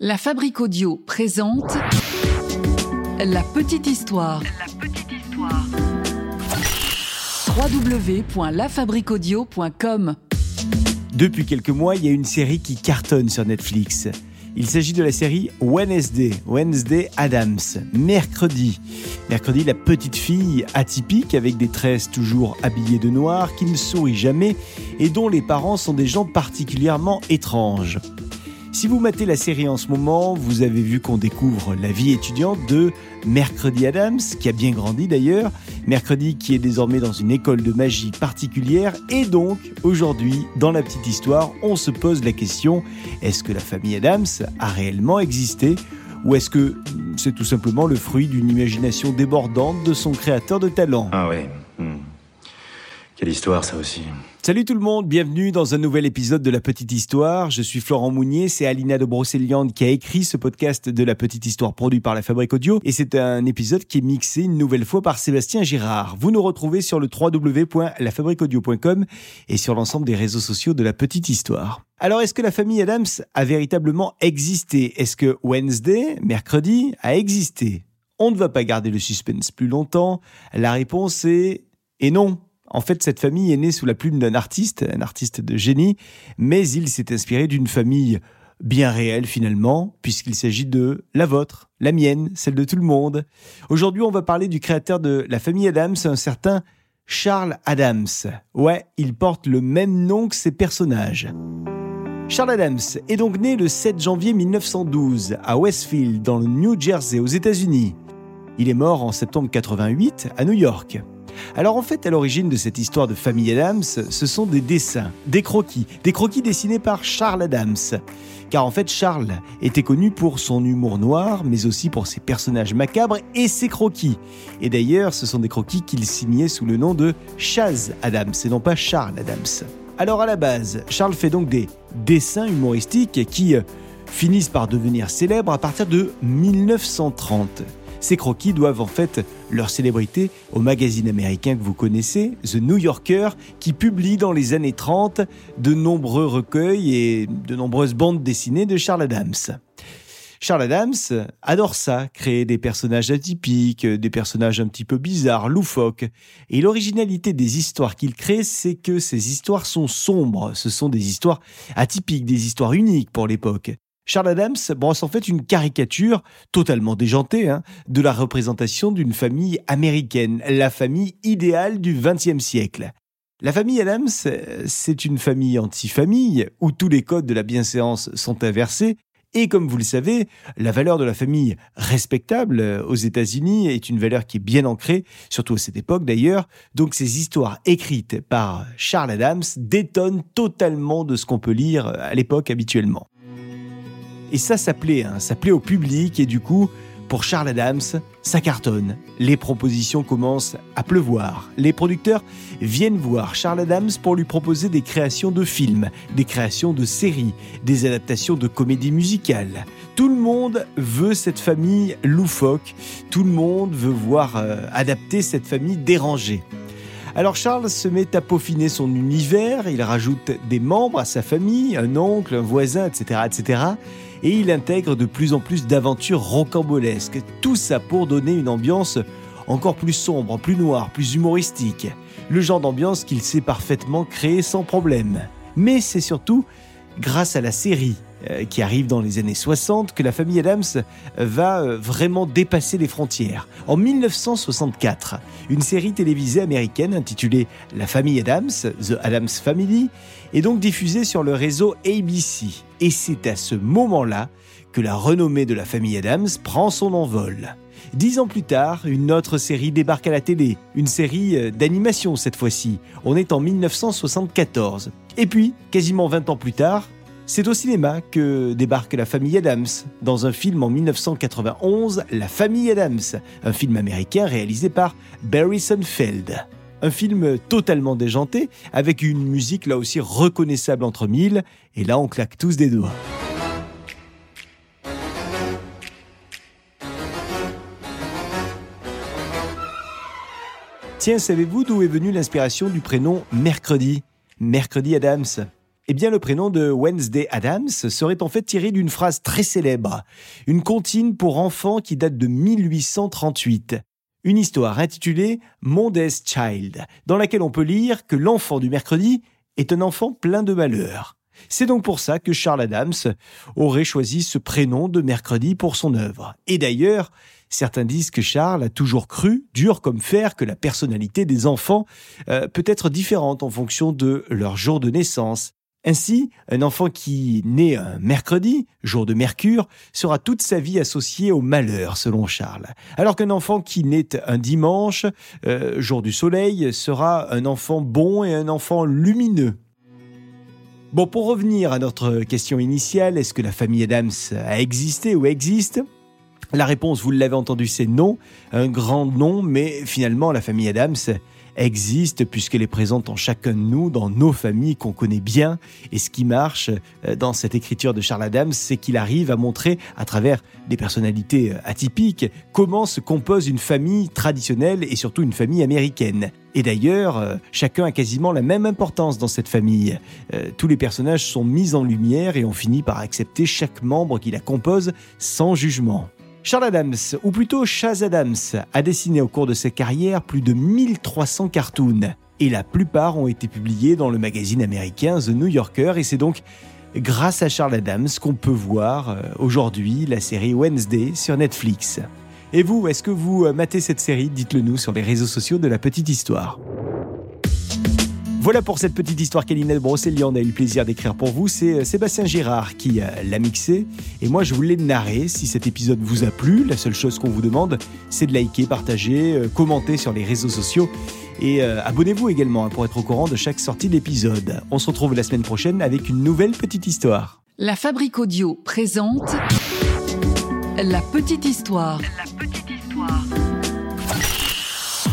La Fabrique Audio présente La Petite Histoire. La Petite Histoire. www.lafabriqueaudio.com Depuis quelques mois, il y a une série qui cartonne sur Netflix. Il s'agit de la série Wednesday, Wednesday Adams, mercredi. Mercredi, la petite fille atypique avec des tresses toujours habillées de noir, qui ne sourit jamais et dont les parents sont des gens particulièrement étranges. Si vous matez la série en ce moment, vous avez vu qu'on découvre la vie étudiante de Mercredi Adams, qui a bien grandi d'ailleurs, Mercredi qui est désormais dans une école de magie particulière, et donc aujourd'hui, dans la petite histoire, on se pose la question, est-ce que la famille Adams a réellement existé? Ou est-ce que c'est tout simplement le fruit d'une imagination débordante de son créateur de talent? Ah ouais. hmm. Quelle histoire ça aussi. Salut tout le monde, bienvenue dans un nouvel épisode de La Petite Histoire. Je suis Florent Mounier, c'est Alina de Brocéliande qui a écrit ce podcast de La Petite Histoire produit par la Fabrique Audio et c'est un épisode qui est mixé une nouvelle fois par Sébastien Girard. Vous nous retrouvez sur le www.lafabriqueaudio.com et sur l'ensemble des réseaux sociaux de La Petite Histoire. Alors est-ce que la famille Adams a véritablement existé? Est-ce que Wednesday, mercredi, a existé? On ne va pas garder le suspense plus longtemps. La réponse est et non. En fait, cette famille est née sous la plume d'un artiste, un artiste de génie, mais il s'est inspiré d'une famille bien réelle finalement, puisqu'il s'agit de la vôtre, la mienne, celle de tout le monde. Aujourd'hui, on va parler du créateur de la famille Adams, un certain Charles Adams. Ouais, il porte le même nom que ses personnages. Charles Adams est donc né le 7 janvier 1912 à Westfield, dans le New Jersey, aux États-Unis. Il est mort en septembre 88 à New York. Alors en fait, à l'origine de cette histoire de famille Adams, ce sont des dessins, des croquis, des croquis dessinés par Charles Adams. Car en fait, Charles était connu pour son humour noir, mais aussi pour ses personnages macabres et ses croquis. Et d'ailleurs, ce sont des croquis qu'il signait sous le nom de Chaz Adams, et non pas Charles Adams. Alors à la base, Charles fait donc des dessins humoristiques qui euh, finissent par devenir célèbres à partir de 1930. Ces croquis doivent en fait leur célébrité au magazine américain que vous connaissez, The New Yorker, qui publie dans les années 30 de nombreux recueils et de nombreuses bandes dessinées de Charles Adams. Charles Adams adore ça, créer des personnages atypiques, des personnages un petit peu bizarres, loufoques. Et l'originalité des histoires qu'il crée, c'est que ces histoires sont sombres. Ce sont des histoires atypiques, des histoires uniques pour l'époque. Charles Adams brosse en fait une caricature totalement déjantée hein, de la représentation d'une famille américaine, la famille idéale du XXe siècle. La famille Adams, c'est une famille anti-famille où tous les codes de la bienséance sont inversés. Et comme vous le savez, la valeur de la famille respectable aux États-Unis est une valeur qui est bien ancrée, surtout à cette époque d'ailleurs. Donc ces histoires écrites par Charles Adams détonnent totalement de ce qu'on peut lire à l'époque habituellement. Et ça, ça plaît, hein, ça plaît au public et du coup, pour Charles Adams, ça cartonne. Les propositions commencent à pleuvoir. Les producteurs viennent voir Charles Adams pour lui proposer des créations de films, des créations de séries, des adaptations de comédies musicales. Tout le monde veut cette famille loufoque, tout le monde veut voir euh, adapter cette famille dérangée. Alors Charles se met à peaufiner son univers, il rajoute des membres à sa famille, un oncle, un voisin, etc., etc et il intègre de plus en plus d'aventures rocambolesques, tout ça pour donner une ambiance encore plus sombre, plus noire, plus humoristique, le genre d'ambiance qu'il sait parfaitement créer sans problème. Mais c'est surtout grâce à la série qui arrive dans les années 60 que la famille Adams va euh, vraiment dépasser les frontières. En 1964, une série télévisée américaine intitulée La famille Adams, The Adams Family, est donc diffusée sur le réseau ABC. Et c'est à ce moment-là que la renommée de la famille Adams prend son envol. Dix ans plus tard, une autre série débarque à la télé, une série euh, d'animation cette fois-ci. On est en 1974. Et puis, quasiment 20 ans plus tard, c'est au cinéma que débarque la famille Adams, dans un film en 1991, La famille Adams, un film américain réalisé par Barry Sunfeld. Un film totalement déjanté, avec une musique là aussi reconnaissable entre mille, et là on claque tous des doigts. Tiens, savez-vous d'où est venue l'inspiration du prénom Mercredi? Mercredi Adams Eh bien, le prénom de Wednesday Adams serait en fait tiré d'une phrase très célèbre, une comptine pour enfants qui date de 1838. Une histoire intitulée Monday's Child, dans laquelle on peut lire que l'enfant du mercredi est un enfant plein de malheur. C'est donc pour ça que Charles Adams aurait choisi ce prénom de mercredi pour son œuvre. Et d'ailleurs, certains disent que Charles a toujours cru, dur comme fer, que la personnalité des enfants euh, peut être différente en fonction de leur jour de naissance. Ainsi, un enfant qui naît un mercredi, jour de Mercure, sera toute sa vie associé au malheur, selon Charles. Alors qu'un enfant qui naît un dimanche, euh, jour du soleil, sera un enfant bon et un enfant lumineux. Bon, pour revenir à notre question initiale, est-ce que la famille Adams a existé ou existe? La réponse, vous l'avez entendu, c'est non. Un grand non, mais finalement, la famille Adams existe puisqu'elle est présente en chacun de nous, dans nos familles qu'on connaît bien. Et ce qui marche euh, dans cette écriture de Charles Adams, c'est qu'il arrive à montrer, à travers des personnalités euh, atypiques, comment se compose une famille traditionnelle et surtout une famille américaine. Et d'ailleurs, euh, chacun a quasiment la même importance dans cette famille. tous les personnages sont mis en lumière et on finit par accepter chaque membre qui la compose sans jugement. Charles Adams, ou plutôt Chaz Adams, a dessiné au cours de sa carrière plus de 1300 cartoons. Et la plupart ont été publiés dans le magazine américain The New Yorker. Et c'est donc grâce à Charles Adams qu'on peut voir euh, aujourd'hui la série Wednesday sur Netflix. Et vous, est-ce que vous euh, matez cette série? Dites-le nous sur les réseaux sociaux de la petite histoire. Voilà pour cette petite histoire qu'Alina de Brocéliande a eu le plaisir d'écrire pour vous. C'est euh, Sébastien Girard qui euh, l'a mixé. Et moi, je voulais narrer. Si cet épisode vous a plu, la seule chose qu'on vous demande, c'est de liker, partager, euh, commenter sur les réseaux sociaux. Et abonnez-vous également hein, pour être au courant de chaque sortie d'épisode. On se retrouve la semaine prochaine avec une nouvelle petite histoire. La Fabrique Audio présente La petite histoire. La petite histoire.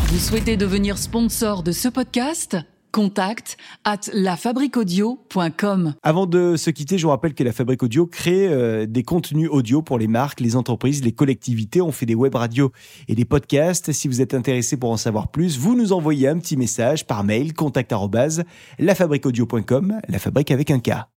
Vous souhaitez devenir sponsor de ce podcast? Contact at lafabriquaudio.com. Avant de se quitter, je vous rappelle que la Fabrique Audio crée euh, des contenus audio pour les marques, les entreprises, les collectivités. On fait des web radios et des podcasts. Si vous êtes intéressé pour en savoir plus, vous nous envoyez un petit message par mail contact lafabriquaudio.com, la fabrique avec un K.